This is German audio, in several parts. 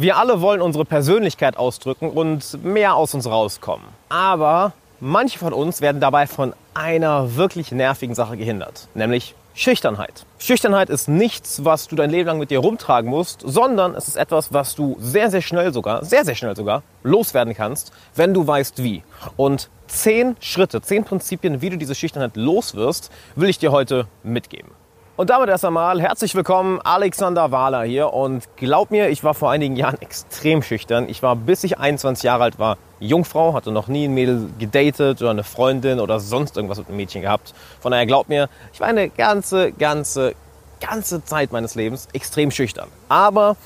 Wir alle wollen unsere Persönlichkeit ausdrücken und mehr aus uns rauskommen. Aber manche von uns werden dabei von einer wirklich nervigen Sache gehindert, nämlich Schüchternheit. Schüchternheit ist nichts, was du dein Leben lang mit dir rumtragen musst, sondern es ist etwas, was du sehr, sehr schnell sogar, sehr, sehr schnell sogar loswerden kannst, wenn du weißt wie. Und zehn Schritte, zehn Prinzipien, wie du diese Schüchternheit loswirst, will ich dir heute mitgeben. Und damit erst einmal herzlich willkommen, Alexander Wahler hier. Und glaub mir, ich war vor einigen Jahren extrem schüchtern. Ich war, bis ich 21 Jahre alt war, Jungfrau, hatte noch nie ein Mädel gedatet oder eine Freundin oder sonst irgendwas mit einem Mädchen gehabt. Von daher glaub mir, ich war eine ganze, ganze, ganze Zeit meines Lebens extrem schüchtern. Aber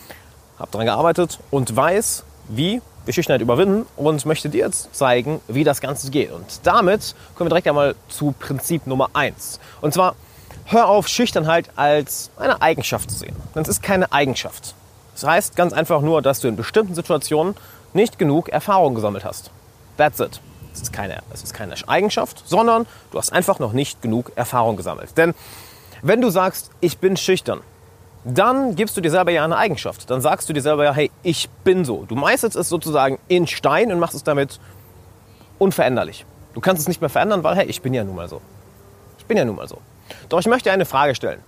habe daran gearbeitet und weiß, wie wir Schüchternheit überwinden und möchte dir jetzt zeigen, wie das Ganze geht. Und damit kommen wir direkt einmal zu Prinzip Nummer eins. Und zwar hör auf, Schüchternheit als eine Eigenschaft zu sehen. Denn es ist keine Eigenschaft. Das heißt ganz einfach nur, dass du in bestimmten Situationen nicht genug Erfahrung gesammelt hast. That's it. Es ist keine, es ist keine Eigenschaft, sondern du hast einfach noch nicht genug Erfahrung gesammelt. Denn wenn du sagst, ich bin schüchtern, dann gibst du dir selber ja eine Eigenschaft. Dann sagst du dir selber ja, hey, ich bin so. Du meißelst es sozusagen in Stein und machst es damit unveränderlich. Du kannst es nicht mehr verändern, weil, hey, ich bin ja nun mal so. Ich bin ja nun mal so. Doch ich möchte eine Frage stellen.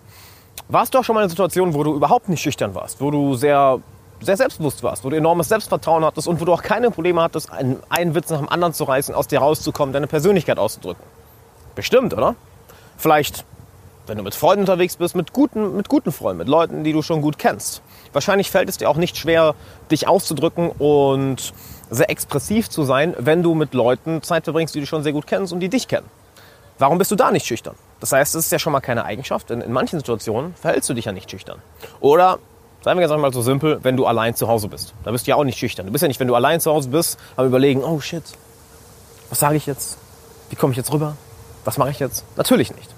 Warst du auch schon mal in einer Situation, wo du überhaupt nicht schüchtern warst, wo du sehr, sehr selbstbewusst warst, wo du enormes Selbstvertrauen hattest und wo du auch keine Probleme hattest, einen, einen Witz nach dem anderen zu reißen, aus dir rauszukommen, deine Persönlichkeit auszudrücken? Bestimmt, oder? Vielleicht, wenn du mit Freunden unterwegs bist, mit guten, mit guten Freunden, mit Leuten, die du schon gut kennst. Wahrscheinlich fällt es dir auch nicht schwer, dich auszudrücken und sehr expressiv zu sein, wenn du mit Leuten Zeit verbringst, die du schon sehr gut kennst und die dich kennen. Warum bist du da nicht schüchtern? Das heißt, es ist ja schon mal keine Eigenschaft, denn in manchen Situationen verhältst du dich ja nicht schüchtern. Oder, sagen wir jetzt einmal so simpel, wenn du allein zu Hause bist. Da bist du ja auch nicht schüchtern. Du bist ja nicht, wenn du allein zu Hause bist, am überlegen, oh shit, was sage ich jetzt? Wie komme ich jetzt rüber? Was mache ich jetzt? Natürlich nicht.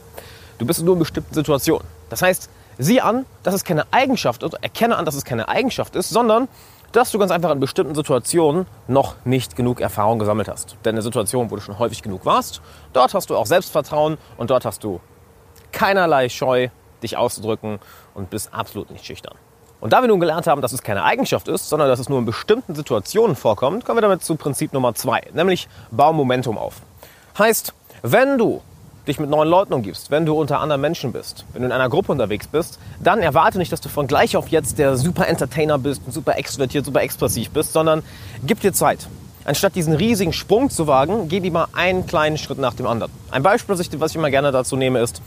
Du bist nur in bestimmten Situationen. Das heißt, sieh an, dass es keine Eigenschaft ist, erkenne an, dass es keine Eigenschaft ist, sondern dass du ganz einfach in bestimmten Situationen noch nicht genug Erfahrung gesammelt hast. Denn in der Situation, wo du schon häufig genug warst, dort hast du auch Selbstvertrauen und dort hast du keinerlei Scheu, dich auszudrücken und bist absolut nicht schüchtern. Und da wir nun gelernt haben, dass es keine Eigenschaft ist, sondern dass es nur in bestimmten Situationen vorkommt, kommen wir damit zu Prinzip Nummer zwei, nämlich bau Momentum auf. Heißt, wenn du dich mit neuen Leuten umgibst, wenn du unter anderen Menschen bist, wenn du in einer Gruppe unterwegs bist, dann erwarte nicht, dass du von gleich auf jetzt der super Entertainer bist, super extrovertiert, super expressiv bist, sondern gib dir Zeit. Anstatt diesen riesigen Sprung zu wagen, geh lieber einen kleinen Schritt nach dem anderen. Ein Beispiel, was ich immer gerne dazu nehme, ist,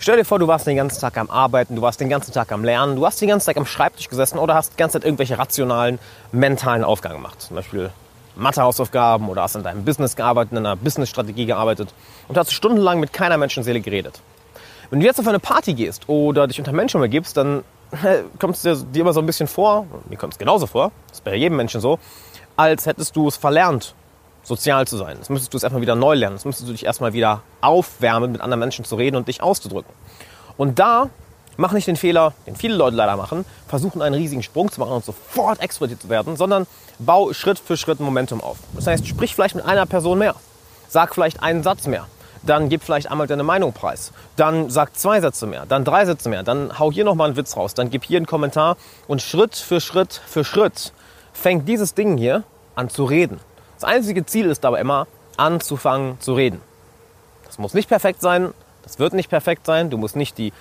stell dir vor, du warst den ganzen Tag am Arbeiten, du warst den ganzen Tag am Lernen, du hast den ganzen Tag am Schreibtisch gesessen oder hast die ganze Zeit irgendwelche rationalen, mentalen Aufgaben gemacht. Zum Beispiel Mathehausaufgaben oder hast in deinem Business gearbeitet, in einer Businessstrategie gearbeitet und hast stundenlang mit keiner Menschenseele geredet. Wenn du jetzt auf eine Party gehst oder dich unter Menschen umgibst, dann kommt es dir, immer so ein bisschen vor, mir kommt es genauso vor, das ist bei jedem Menschen so, als hättest du es verlernt, sozial zu sein. Das müsstest du es erstmal wieder neu lernen. Das müsstest du dich erstmal wieder aufwärmen, mit anderen Menschen zu reden und dich auszudrücken. Und da Mach nicht den Fehler, den viele Leute leider machen, versuchen einen riesigen Sprung zu machen und sofort explodiert zu werden, sondern bau Schritt für Schritt Momentum auf. Das heißt, sprich vielleicht mit einer Person mehr. Sag vielleicht einen Satz mehr. Dann gib vielleicht einmal deine Meinung preis. Dann sag zwei Sätze mehr. Dann drei Sätze mehr. Dann hau hier nochmal einen Witz raus. Dann gib hier einen Kommentar. Und Schritt für Schritt für Schritt fängt dieses Ding hier an zu reden. Das einzige Ziel ist aber immer, anzufangen zu reden. Das muss nicht perfekt sein. Das wird nicht perfekt sein. Du musst nicht die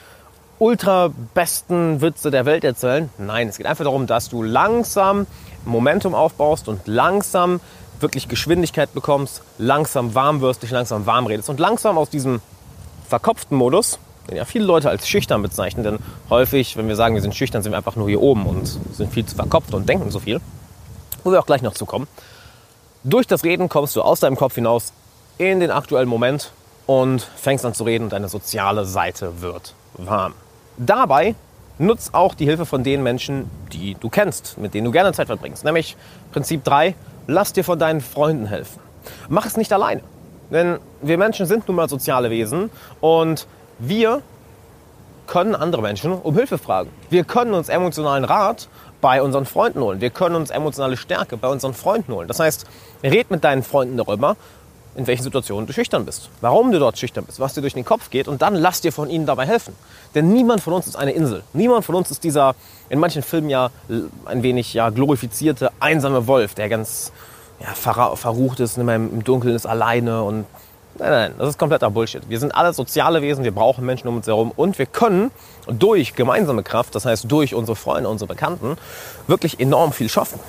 ultra besten Witze der Welt erzählen. Nein, es geht einfach darum, dass du langsam Momentum aufbaust und langsam wirklich Geschwindigkeit bekommst, langsam warm wirst, dich langsam warm redest und langsam aus diesem verkopften Modus, den ja viele Leute als schüchtern bezeichnen, denn häufig, wenn wir sagen, wir sind schüchtern, sind wir einfach nur hier oben und sind viel zu verkopft und denken so viel, wo wir auch gleich noch zu kommen. Durch das Reden kommst du aus deinem Kopf hinaus in den aktuellen Moment und fängst an zu reden und deine soziale Seite wird warm. Dabei nutz auch die Hilfe von den Menschen, die du kennst, mit denen du gerne Zeit verbringst. Nämlich Prinzip 3, lass dir von deinen Freunden helfen. Mach es nicht alleine. Denn wir Menschen sind nun mal soziale Wesen und wir können andere Menschen um Hilfe fragen. Wir können uns emotionalen Rat bei unseren Freunden holen. Wir können uns emotionale Stärke bei unseren Freunden holen. Das heißt, red mit deinen Freunden darüber, in welchen Situationen du schüchtern bist, warum du dort schüchtern bist, was dir durch den Kopf geht und dann lass dir von ihnen dabei helfen. Denn niemand von uns ist eine Insel. Niemand von uns ist dieser in manchen Filmen ja ein wenig ja glorifizierte einsame Wolf, der ganz ja, verrucht ist, im Dunkeln ist alleine und Nein, nein, das ist kompletter Bullshit. Wir sind alle soziale Wesen, wir brauchen Menschen um uns herum und wir können durch gemeinsame Kraft, das heißt durch unsere Freunde, unsere Bekannten, wirklich enorm viel schaffen.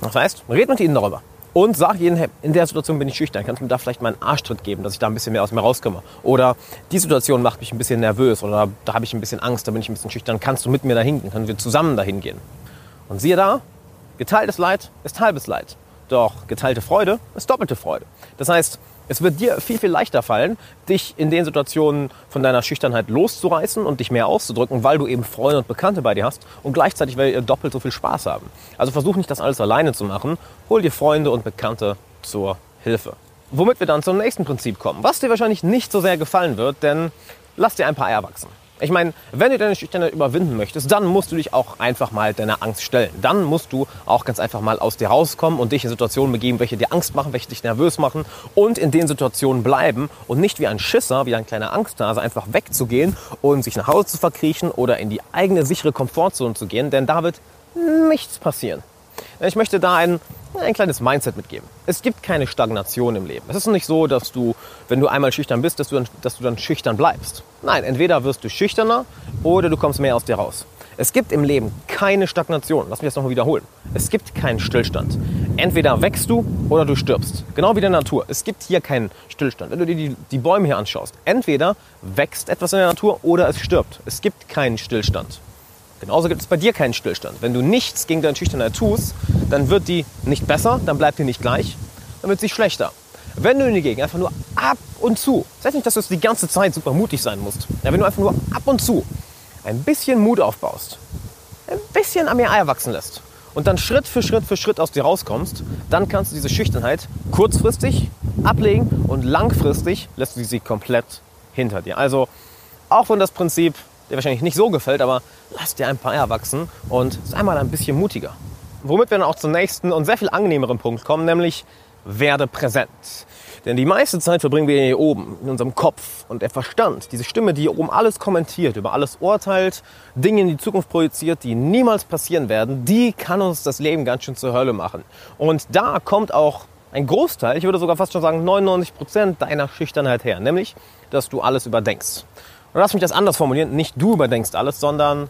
Das heißt, red mit ihnen darüber. Und sag ihnen, hey, in der Situation bin ich schüchtern, kannst du mir da vielleicht mal einen Arschtritt geben, dass ich da ein bisschen mehr aus mir rauskomme? Oder die Situation macht mich ein bisschen nervös oder da habe ich ein bisschen Angst, da bin ich ein bisschen schüchtern, kannst du mit mir dahin gehen, können wir zusammen dahin gehen? Und siehe da, geteiltes Leid ist halbes Leid. Doch geteilte Freude ist doppelte Freude. Das heißt, es wird dir viel, viel leichter fallen, dich in den Situationen von deiner Schüchternheit loszureißen und dich mehr auszudrücken, weil du eben Freunde und Bekannte bei dir hast und gleichzeitig werdet ihr doppelt so viel Spaß haben. Also versuch nicht das alles alleine zu machen, hol dir Freunde und Bekannte zur Hilfe. Womit wir dann zum nächsten Prinzip kommen, was dir wahrscheinlich nicht so sehr gefallen wird, denn lass dir ein paar Eier wachsen. Ich meine, wenn du deine Schüchternheit überwinden möchtest, dann musst du dich auch einfach mal deiner Angst stellen. Dann musst du auch ganz einfach mal aus dir rauskommen und dich in Situationen begeben, welche dir Angst machen, welche dich nervös machen und in den Situationen bleiben und nicht wie ein Schisser, wie ein kleiner Angsthase einfach wegzugehen und sich nach Hause zu verkriechen oder in die eigene sichere Komfortzone zu gehen, denn da wird nichts passieren. Ich möchte da ein, ein kleines Mindset mitgeben. Es gibt keine Stagnation im Leben. Es ist nicht so, dass du, wenn du einmal schüchtern bist, dass du, dann, dass du dann schüchtern bleibst. Nein, entweder wirst du schüchterner oder du kommst mehr aus dir raus. Es gibt im Leben keine Stagnation. Lass mich das nochmal wiederholen. Es gibt keinen Stillstand. Entweder wächst du oder du stirbst. Genau wie in der Natur. Es gibt hier keinen Stillstand. Wenn du dir die, die Bäume hier anschaust, entweder wächst etwas in der Natur oder es stirbt. Es gibt keinen Stillstand. Genauso gibt es bei dir keinen Stillstand. Wenn du nichts gegen deine Schüchternheit tust, dann wird die nicht besser, dann bleibt die nicht gleich, dann wird sie schlechter. Wenn du hingegen einfach nur ab und zu, das heißt nicht, dass du die ganze Zeit super mutig sein musst, ja, wenn du einfach nur ab und zu ein bisschen Mut aufbaust, ein bisschen mir Eier wachsen lässt und dann Schritt für Schritt für Schritt aus dir rauskommst, dann kannst du diese Schüchternheit kurzfristig ablegen und langfristig lässt du sie komplett hinter dir. Also auch wenn das Prinzip dir wahrscheinlich nicht so gefällt, aber lass dir ein paar Eier wachsen und sei mal ein bisschen mutiger. Womit wir dann auch zum nächsten und sehr viel angenehmeren Punkt kommen, nämlich werde präsent. Denn die meiste Zeit verbringen wir hier oben, in unserem Kopf. Und der Verstand, diese Stimme, die hier oben alles kommentiert, über alles urteilt, Dinge in die Zukunft projiziert, die niemals passieren werden, die kann uns das Leben ganz schön zur Hölle machen. Und da kommt auch ein Großteil, ich würde sogar fast schon sagen 99 Prozent deiner Schüchternheit her. Nämlich, dass du alles überdenkst. Und lass mich das anders formulieren. Nicht du überdenkst alles, sondern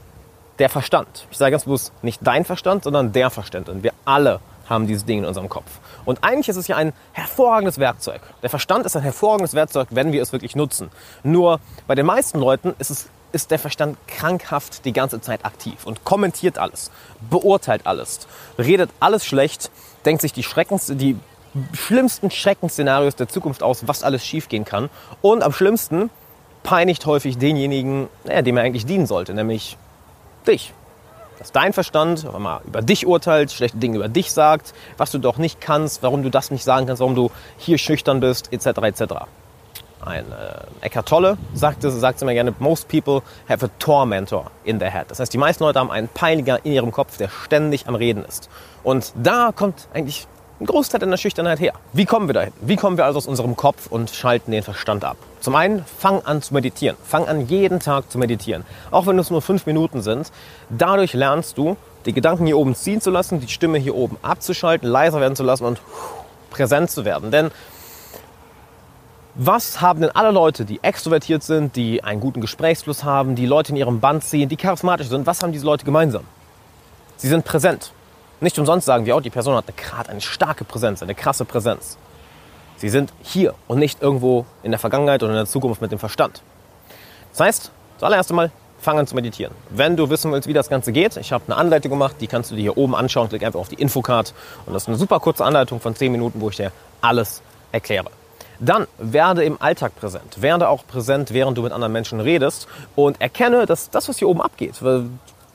der Verstand. Ich sage ganz bewusst nicht dein Verstand, sondern der Verstand. Und wir alle haben diese Dinge in unserem Kopf. Und eigentlich ist es ja ein hervorragendes Werkzeug. Der Verstand ist ein hervorragendes Werkzeug, wenn wir es wirklich nutzen. Nur bei den meisten Leuten ist, es, ist der Verstand krankhaft die ganze Zeit aktiv und kommentiert alles, beurteilt alles, redet alles schlecht, denkt sich die, Schreckens, die schlimmsten Schreckensszenarios der Zukunft aus, was alles schiefgehen kann. Und am schlimmsten peinigt häufig denjenigen, naja, dem er eigentlich dienen sollte, nämlich dich. Dass dein Verstand mal über dich urteilt, schlechte Dinge über dich sagt, was du doch nicht kannst, warum du das nicht sagen kannst, warum du hier schüchtern bist, etc. etc. Ein äh, Eckhart Tolle sagte, sagt immer gerne, most people have a tormentor in their head. Das heißt, die meisten Leute haben einen Peiniger in ihrem Kopf, der ständig am Reden ist. Und da kommt eigentlich ein Großteil deiner Schüchternheit her. Wie kommen wir dahin? Wie kommen wir also aus unserem Kopf und schalten den Verstand ab? Zum einen, fang an zu meditieren. Fang an, jeden Tag zu meditieren. Auch wenn es nur fünf Minuten sind. Dadurch lernst du, die Gedanken hier oben ziehen zu lassen, die Stimme hier oben abzuschalten, leiser werden zu lassen und präsent zu werden. Denn was haben denn alle Leute, die extrovertiert sind, die einen guten Gesprächsfluss haben, die Leute in ihrem Band ziehen, die charismatisch sind, was haben diese Leute gemeinsam? Sie sind präsent. Nicht umsonst sagen wir auch, die Person hat eine, eine starke Präsenz, eine krasse Präsenz. Sie sind hier und nicht irgendwo in der Vergangenheit oder in der Zukunft mit dem Verstand. Das heißt, zuallererst einmal, fang an zu meditieren. Wenn du wissen willst, wie das Ganze geht, ich habe eine Anleitung gemacht, die kannst du dir hier oben anschauen. Klick einfach auf die Infocard und das ist eine super kurze Anleitung von 10 Minuten, wo ich dir alles erkläre. Dann werde im Alltag präsent. Werde auch präsent, während du mit anderen Menschen redest und erkenne, dass das, was hier oben abgeht,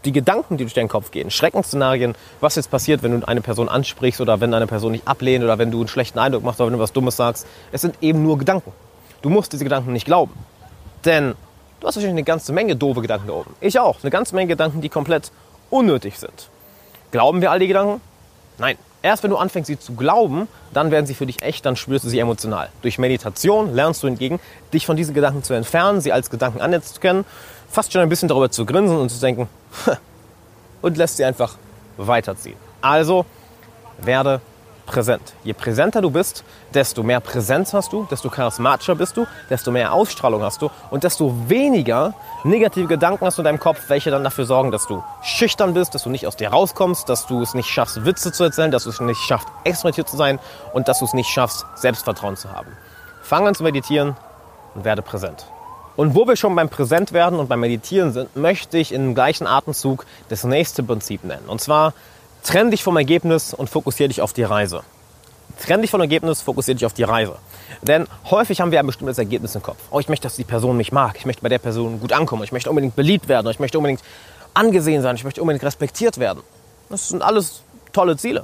die Gedanken, die durch deinen Kopf gehen, Schreckensszenarien, was jetzt passiert, wenn du eine Person ansprichst oder wenn eine Person nicht ablehnt oder wenn du einen schlechten Eindruck machst oder wenn du was Dummes sagst. Es sind eben nur Gedanken. Du musst diese Gedanken nicht glauben. Denn du hast wahrscheinlich eine ganze Menge doofe Gedanken da oben. Ich auch. Eine ganze Menge Gedanken, die komplett unnötig sind. Glauben wir all die Gedanken? Nein, erst wenn du anfängst, sie zu glauben, dann werden sie für dich echt, dann spürst du sie emotional. Durch Meditation lernst du hingegen, dich von diesen Gedanken zu entfernen, sie als Gedanken anzuerkennen, fast schon ein bisschen darüber zu grinsen und zu denken, und lässt sie einfach weiterziehen. Also werde präsent. Je präsenter du bist, desto mehr Präsenz hast du, desto charismatischer bist du, desto mehr Ausstrahlung hast du und desto weniger negative Gedanken hast du in deinem Kopf, welche dann dafür sorgen, dass du schüchtern bist, dass du nicht aus dir rauskommst, dass du es nicht schaffst, Witze zu erzählen, dass du es nicht schaffst, extrovertiert zu sein und dass du es nicht schaffst, Selbstvertrauen zu haben. Fang an zu meditieren und werde präsent. Und wo wir schon beim Präsent werden und beim Meditieren sind, möchte ich im gleichen Atemzug das nächste Prinzip nennen. Und zwar Trenn dich vom Ergebnis und fokussiere dich auf die Reise. Trenn dich vom Ergebnis, fokussiere dich auf die Reise. Denn häufig haben wir ein bestimmtes Ergebnis im Kopf. Oh, ich möchte, dass die Person mich mag. Ich möchte bei der Person gut ankommen. Ich möchte unbedingt beliebt werden. Ich möchte unbedingt angesehen sein. Ich möchte unbedingt respektiert werden. Das sind alles tolle Ziele.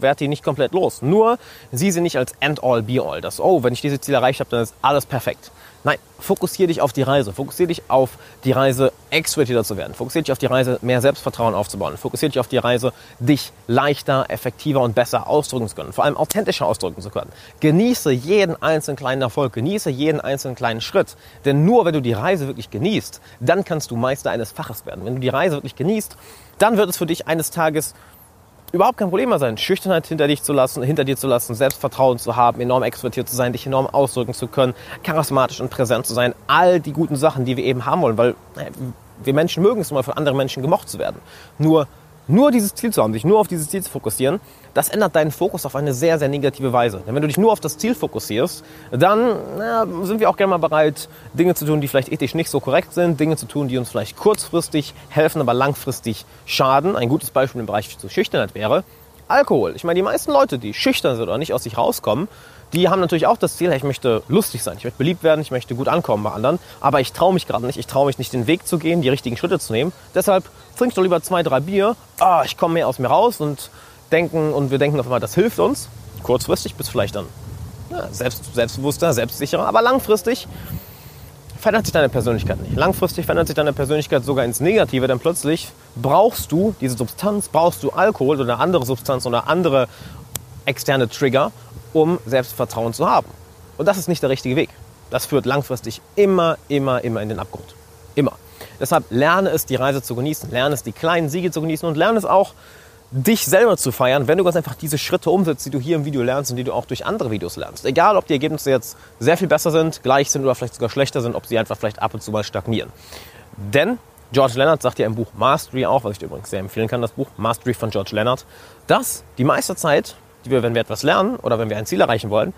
Werd die nicht komplett los. Nur sieh sie nicht als End-all, Be-all. Das, oh, wenn ich diese Ziele erreicht habe, dann ist alles perfekt. Nein, fokussiere dich auf die Reise. Fokussiere dich auf die Reise, extrovertierter zu werden. Fokussiere dich auf die Reise, mehr Selbstvertrauen aufzubauen. Fokussiere dich auf die Reise, dich leichter, effektiver und besser ausdrücken zu können. Vor allem authentischer ausdrücken zu können. Genieße jeden einzelnen kleinen Erfolg. Genieße jeden einzelnen kleinen Schritt. Denn nur wenn du die Reise wirklich genießt, dann kannst du Meister eines Faches werden. Wenn du die Reise wirklich genießt, dann wird es für dich eines Tages überhaupt kein Problem mehr sein, Schüchternheit hinter, dich zu lassen, hinter dir zu lassen, Selbstvertrauen zu haben, enorm extrovertiert zu sein, dich enorm ausdrücken zu können, charismatisch und präsent zu sein. All die guten Sachen, die wir eben haben wollen, weil wir Menschen mögen es immer, von anderen Menschen gemocht zu werden. Nur nur dieses Ziel zu haben, sich nur auf dieses Ziel zu fokussieren, das ändert deinen Fokus auf eine sehr, sehr negative Weise. Denn wenn du dich nur auf das Ziel fokussierst, dann na, sind wir auch gerne mal bereit, Dinge zu tun, die vielleicht ethisch nicht so korrekt sind, Dinge zu tun, die uns vielleicht kurzfristig helfen, aber langfristig schaden. Ein gutes Beispiel im Bereich zur Schüchternheit wäre Alkohol. Ich meine, die meisten Leute, die schüchtern sind oder nicht aus sich rauskommen, die haben natürlich auch das Ziel, ich möchte lustig sein, ich möchte beliebt werden, ich möchte gut ankommen bei anderen, aber ich traue mich gerade nicht, ich traue mich nicht den Weg zu gehen, die richtigen Schritte zu nehmen. Deshalb trink doch lieber zwei, drei Bier, ah, ich komme mehr aus mir raus und denken und wir denken auf einmal, das hilft uns. Kurzfristig bis vielleicht dann ja, selbst, selbstbewusster, selbstsicherer, aber langfristig verändert sich deine Persönlichkeit nicht. Langfristig verändert sich deine Persönlichkeit sogar ins Negative, denn plötzlich brauchst du diese Substanz, brauchst du Alkohol oder andere Substanz oder andere externe Trigger, um Selbstvertrauen zu haben. Und das ist nicht der richtige Weg. Das führt langfristig immer, immer, immer in den Abgrund. Immer. Deshalb lerne es, die Reise zu genießen, lerne es, die kleinen Siege zu genießen und lerne es auch, dich selber zu feiern, wenn du ganz einfach diese Schritte umsetzt, die du hier im Video lernst und die du auch durch andere Videos lernst. Egal, ob die Ergebnisse jetzt sehr viel besser sind, gleich sind oder vielleicht sogar schlechter sind, ob sie einfach vielleicht ab und zu mal stagnieren. Denn George Leonard sagt ja im Buch Mastery auch, was ich dir übrigens sehr empfehlen kann, das Buch Mastery von George Leonard, dass die meiste Zeit die wir, wenn wir etwas lernen oder wenn wir ein Ziel erreichen wollen,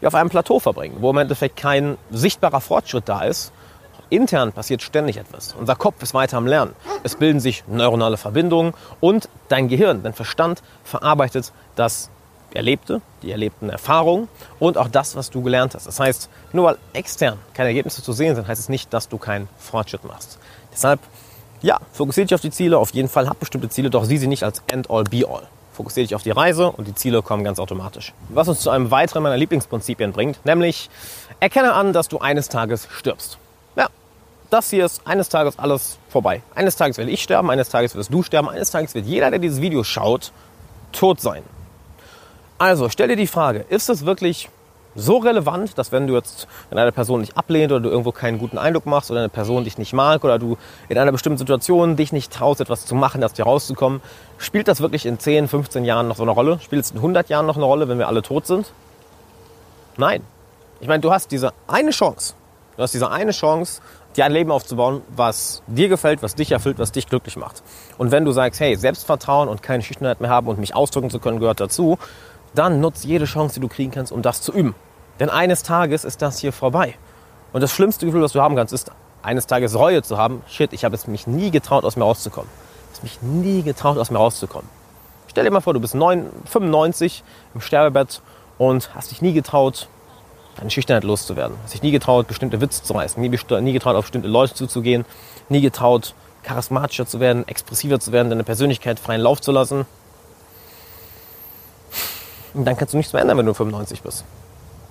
wir auf einem Plateau verbringen, wo im Endeffekt kein sichtbarer Fortschritt da ist. Intern passiert ständig etwas. Unser Kopf ist weiter am Lernen. Es bilden sich neuronale Verbindungen und dein Gehirn, dein Verstand verarbeitet das Erlebte, die erlebten Erfahrungen und auch das, was du gelernt hast. Das heißt, nur weil extern keine Ergebnisse zu sehen sind, heißt es nicht, dass du keinen Fortschritt machst. Deshalb, ja, fokussiere dich auf die Ziele. Auf jeden Fall hab bestimmte Ziele, doch sieh sie nicht als End-all, Be-all. Fokussiere dich auf die Reise und die Ziele kommen ganz automatisch. Was uns zu einem weiteren meiner Lieblingsprinzipien bringt, nämlich erkenne an, dass du eines Tages stirbst. Das hier ist eines Tages alles vorbei. Eines Tages werde ich sterben, eines Tages wirst du sterben, eines Tages wird jeder, der dieses Video schaut, tot sein. Also stell dir die Frage, ist es wirklich so relevant, dass wenn du jetzt, wenn eine Person dich ablehnt oder du irgendwo keinen guten Eindruck machst oder eine Person dich nicht mag oder du in einer bestimmten Situation dich nicht traust, etwas zu machen, aus dir rauszukommen, spielt das wirklich in 10, 15 Jahren noch so eine Rolle? Spielt es in 100 Jahren noch eine Rolle, wenn wir alle tot sind? Nein. Ich meine, du hast diese eine Chance. Du hast diese eine Chance, dir ein Leben aufzubauen, was dir gefällt, was dich erfüllt, was dich glücklich macht. Und wenn du sagst, hey, Selbstvertrauen und keine Schüchternheit mehr haben und mich ausdrücken zu können, gehört dazu, dann nutz jede Chance, die du kriegen kannst, um das zu üben. Denn eines Tages ist das hier vorbei. Und das schlimmste Gefühl, was du haben kannst, ist eines Tages Reue zu haben. Shit, ich habe es mich nie getraut, aus mir rauszukommen. Ich habe mich nie getraut, aus mir rauszukommen. Stell dir mal vor, du bist 9, 95 im Sterbebett und hast dich nie getraut, deine Schüchternheit loszuwerden. Hast dich nie getraut, bestimmte Witze zu reißen. Nie, nie getraut, auf bestimmte Leute zuzugehen. Nie getraut, charismatischer zu werden, expressiver zu werden, deine Persönlichkeit freien Lauf zu lassen. Und dann kannst du nichts mehr ändern, wenn du 95 bist.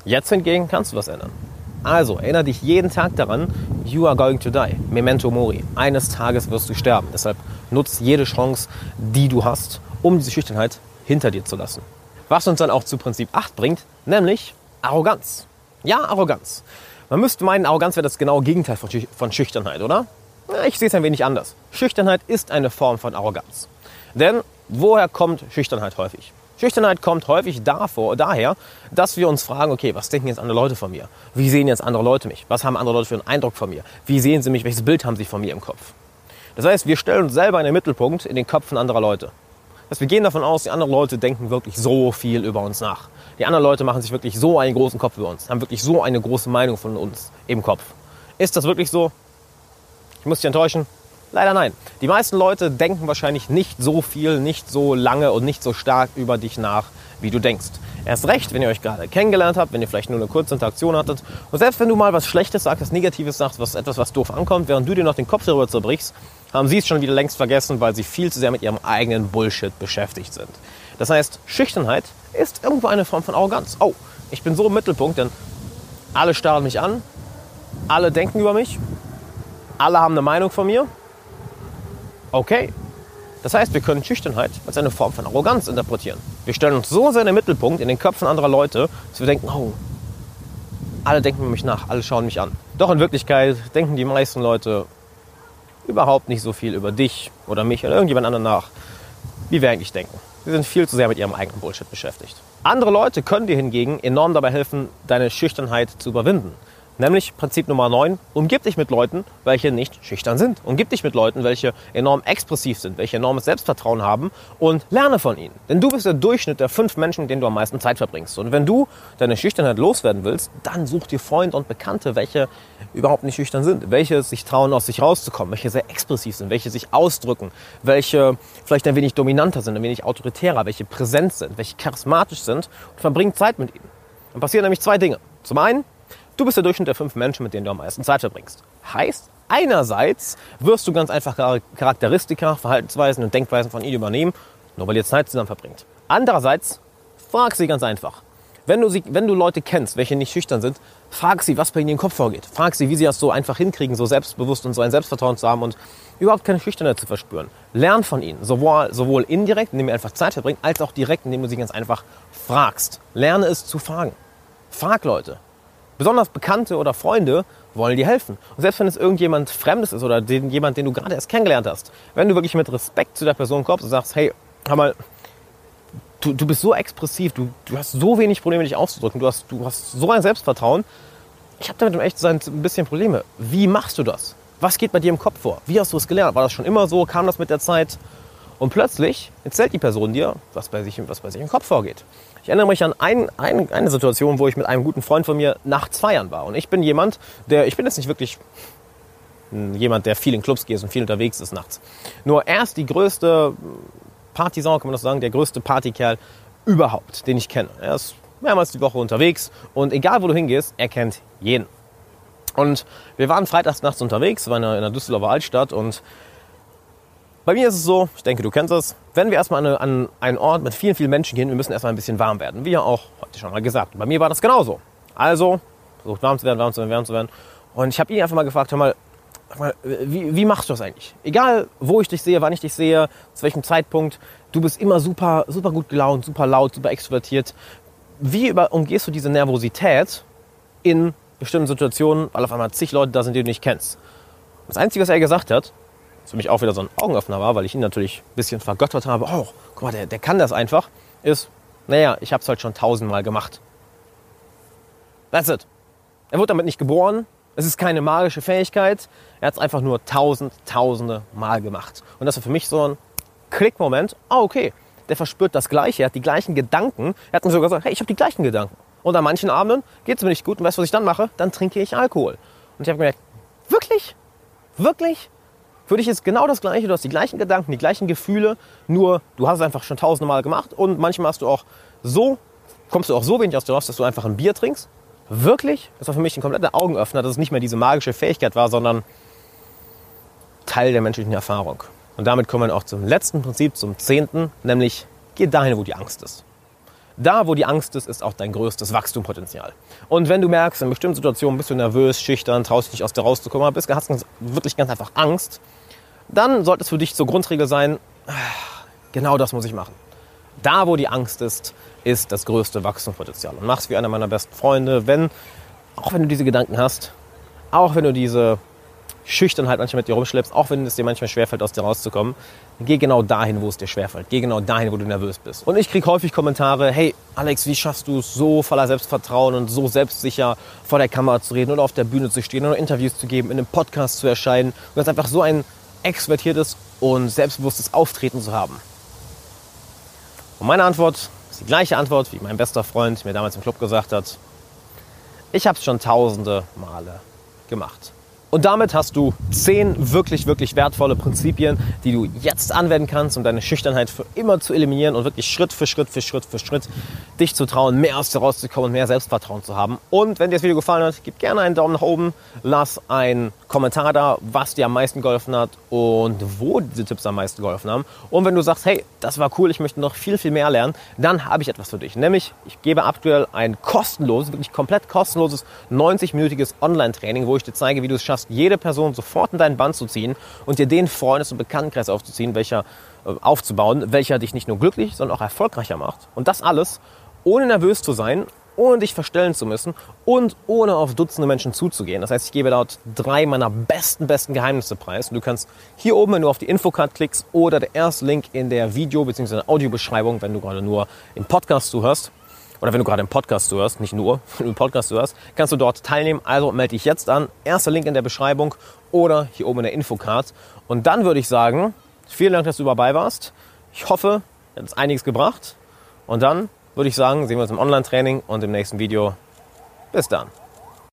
Jetzt hingegen kannst du was ändern. Also erinnere dich jeden Tag daran, you are going to die. Memento mori. Eines Tages wirst du sterben. Deshalb nutze jede Chance, die du hast, um diese Schüchternheit hinter dir zu lassen. Was uns dann auch zu Prinzip 8 bringt, nämlich Arroganz. Ja, Arroganz. Man müsste meinen, Arroganz wäre das genaue Gegenteil von Schüchternheit, oder? Ja, ich sehe es ein wenig anders. Schüchternheit ist eine Form von Arroganz. Denn woher kommt Schüchternheit häufig? Schüchternheit kommt häufig davor, daher, dass wir uns fragen, okay, was denken jetzt andere Leute von mir? Wie sehen jetzt andere Leute mich? Was haben andere Leute für einen Eindruck von mir? Wie sehen sie mich? Welches Bild haben sie von mir im Kopf? Das heißt, wir stellen uns selber in den Mittelpunkt in den Köpfen anderer Leute. Das wir gehen davon aus, die anderen Leute denken wirklich so viel über uns nach. Die anderen Leute machen sich wirklich so einen großen Kopf über uns, haben wirklich so eine große Meinung von uns im Kopf. Ist das wirklich so? Ich muss dich enttäuschen. Leider nein. Die meisten Leute denken wahrscheinlich nicht so viel, nicht so lange und nicht so stark über dich nach, wie du denkst. Erst recht, wenn ihr euch gerade kennengelernt habt, wenn ihr vielleicht nur eine kurze Interaktion hattet. Und selbst wenn du mal was Schlechtes sagst, was Negatives sagst, was etwas, was doof ankommt, während du dir noch den Kopf darüber zerbrichst, haben sie es schon wieder längst vergessen, weil sie viel zu sehr mit ihrem eigenen Bullshit beschäftigt sind. Das heißt, Schüchternheit ist irgendwo eine Form von Arroganz. Oh, ich bin so im Mittelpunkt, denn alle starren mich an, alle denken über mich, alle haben eine Meinung von mir Okay. Das heißt, wir können Schüchternheit als eine Form von Arroganz interpretieren. Wir stellen uns so sehr in den Mittelpunkt in den Köpfen anderer Leute, dass wir denken, oh, alle denken über mich nach, alle schauen mich an. Doch in Wirklichkeit denken die meisten Leute überhaupt nicht so viel über dich oder mich oder irgendjemand anderen nach, wie wir eigentlich denken. Sie sind viel zu sehr mit ihrem eigenen Bullshit beschäftigt. Andere Leute können dir hingegen enorm dabei helfen, deine Schüchternheit zu überwinden. Nämlich Prinzip Nummer 9, umgib dich mit Leuten, welche nicht schüchtern sind. Umgib dich mit Leuten, welche enorm expressiv sind, welche enormes Selbstvertrauen haben und lerne von ihnen. Denn du bist der Durchschnitt der fünf Menschen, mit denen du am meisten Zeit verbringst. Und wenn du deine Schüchternheit loswerden willst, dann such dir Freunde und Bekannte, welche überhaupt nicht schüchtern sind, welche sich trauen, aus sich rauszukommen, welche sehr expressiv sind, welche sich ausdrücken, welche vielleicht ein wenig dominanter sind, ein wenig autoritärer, welche präsent sind, welche charismatisch sind und verbring Zeit mit ihnen. Dann passieren nämlich zwei Dinge. Zum einen, Du bist der Durchschnitt der fünf Menschen, mit denen du am meisten Zeit verbringst. Heißt, einerseits wirst du ganz einfach Charakteristika, Verhaltensweisen und Denkweisen von ihnen übernehmen, nur weil ihr Zeit zusammen verbringt. Andererseits, frag sie ganz einfach. Wenn du, sie, wenn du Leute kennst, welche nicht schüchtern sind, frag sie, was bei ihnen im Kopf vorgeht. Frag sie, wie sie das so einfach hinkriegen, so selbstbewusst und so ein Selbstvertrauen zu haben und überhaupt keine Schüchternheit zu verspüren. Lern von ihnen, sowohl, sowohl indirekt, indem ihr einfach Zeit verbringt, als auch direkt, indem du sie ganz einfach fragst. Lerne es zu fragen. Frag Leute. Besonders Bekannte oder Freunde wollen dir helfen. Und selbst wenn es irgendjemand Fremdes ist oder den, jemand, den du gerade erst kennengelernt hast, wenn du wirklich mit Respekt zu der Person kommst und sagst, hey, hör mal, du, du bist so expressiv, du, du hast so wenig Probleme, dich auszudrücken, du hast, du hast so ein Selbstvertrauen. Ich habe damit, um echt zu sein, ein bisschen Probleme. Wie machst du das? Was geht bei dir im Kopf vor? Wie hast du es gelernt? War das schon immer so? Kam das mit der Zeit? Und plötzlich erzählt die Person dir, was bei sich, was bei sich im Kopf vorgeht. Ich erinnere mich an ein, ein, eine Situation, wo ich mit einem guten Freund von mir nachts feiern war. Und ich bin jemand, der, ich bin jetzt nicht wirklich jemand, der viel in Clubs geht und viel unterwegs ist nachts. Nur er ist die größte Partysau, kann man das sagen, der größte Partykerl überhaupt, den ich kenne. Er ist mehrmals die Woche unterwegs und egal wo du hingehst, er kennt jeden. Und wir waren freitags nachts unterwegs, waren in der Düsseldorfer Altstadt und bei mir ist es so, ich denke, du kennst es, wenn wir erstmal an, an einen Ort mit vielen, vielen Menschen gehen, wir müssen erstmal ein bisschen warm werden. Wie ja auch heute schon mal gesagt. Bei mir war das genauso. Also, versucht warm zu werden, warm zu werden, warm zu werden. Und ich habe ihn einfach mal gefragt, hör mal, wie, wie, machst du das eigentlich? Egal, wo ich dich sehe, wann ich dich sehe, zu welchem Zeitpunkt, du bist immer super, super gut gelaunt, super laut, super extrovertiert. Wie über, umgehst du diese Nervosität in bestimmten Situationen, weil auf einmal zig Leute da sind, die du nicht kennst? Das Einzige, was er gesagt hat, für mich auch wieder so ein Augenöffner war, weil ich ihn natürlich ein bisschen vergöttert habe. Oh, guck mal, der, der kann das einfach. Ist, naja, ich habe es halt schon tausendmal gemacht. That's it. Er wurde damit nicht geboren. Es ist keine magische Fähigkeit. Er hat es einfach nur tausend, tausende Mal gemacht. Und das war für mich so ein Klickmoment. Ah, okay. Der verspürt das Gleiche. Er hat die gleichen Gedanken. Er hat mir sogar gesagt, hey, ich habe die gleichen Gedanken. Und an manchen Abenden geht es mir nicht gut. Und weißt du, was ich dann mache? Dann trinke ich Alkohol. Und ich habe gemerkt, wirklich? Wirklich? Für dich ist genau das Gleiche. Du hast die gleichen Gedanken, die gleichen Gefühle, nur du hast es einfach schon tausende Mal gemacht und manchmal hast du auch so, kommst du auch so wenig aus der raus, dass du einfach ein Bier trinkst. Wirklich? Das war für mich ein kompletter Augenöffner, dass es nicht mehr diese magische Fähigkeit war, sondern Teil der menschlichen Erfahrung. Und damit kommen wir auch zum letzten Prinzip, zum zehnten, nämlich geh dahin, wo die Angst ist. Da, wo die Angst ist, ist auch dein größtes Wachstumspotenzial. Und wenn du merkst, in bestimmten Situationen bist du nervös, schüchtern, traust dich nicht aus der rauszukommen, bist, hast wirklich ganz einfach Angst, dann sollte es für dich zur Grundregel sein, genau das muss ich machen. Da, wo die Angst ist, ist das größte Wachstumspotenzial. Und mach's wie einer meiner besten Freunde, wenn, auch wenn du diese Gedanken hast, auch wenn du diese Schüchternheit manchmal mit dir rumschleppst, auch wenn es dir manchmal schwerfällt, aus dir rauszukommen, geh genau dahin, wo es dir schwerfällt. Geh genau dahin, wo du nervös bist. Und ich kriege häufig Kommentare, hey Alex, wie schaffst du es so voller Selbstvertrauen und so selbstsicher vor der Kamera zu reden oder auf der Bühne zu stehen oder Interviews zu geben, in einem Podcast zu erscheinen und das einfach so ein extrovertiertes und selbstbewusstes Auftreten zu haben. Und meine Antwort ist die gleiche Antwort, wie mein bester Freund mir damals im Club gesagt hat. Ich habe es schon tausende Male gemacht. Und damit hast du zehn wirklich, wirklich wertvolle Prinzipien, die du jetzt anwenden kannst, um deine Schüchternheit für immer zu eliminieren und wirklich Schritt für Schritt für Schritt für Schritt dich zu trauen, mehr aus dir rauszukommen und mehr Selbstvertrauen zu haben. Und wenn dir das Video gefallen hat, gib gerne einen Daumen nach oben, lass einen Kommentar da, was dir am meisten geholfen hat und wo diese Tipps am meisten geholfen haben. Und wenn du sagst, hey, das war cool, ich möchte noch viel, viel mehr lernen, dann habe ich etwas für dich. Nämlich, ich gebe aktuell ein kostenloses, wirklich komplett kostenloses 90-minütiges Online-Training, wo ich dir zeige, wie du es schaffst, jede Person sofort in deinen Band zu ziehen und dir den Freundes- und Bekanntenkreis aufzuziehen, welcher, äh, aufzubauen, welcher dich nicht nur glücklich, sondern auch erfolgreicher macht. Und das alles ohne nervös zu sein, ohne dich verstellen zu müssen und ohne auf Dutzende Menschen zuzugehen. Das heißt, ich gebe dort drei meiner besten, besten Geheimnisse preis. Und du kannst hier oben, wenn du auf die Infocard klickst oder der erste Link in der Video- bzw. Audiobeschreibung, wenn du gerade nur im Podcast zuhörst, oder wenn du gerade im Podcast zuhörst, nicht nur, wenn du im Podcast zuhörst, kannst du dort teilnehmen. Also melde dich jetzt an. Erster Link in der Beschreibung oder hier oben in der Infocard. Und dann würde ich sagen, vielen Dank, dass du dabei warst. Ich hoffe, hat es einiges gebracht. Und dann würde ich sagen, sehen wir uns im Online-Training und im nächsten Video. Bis dann.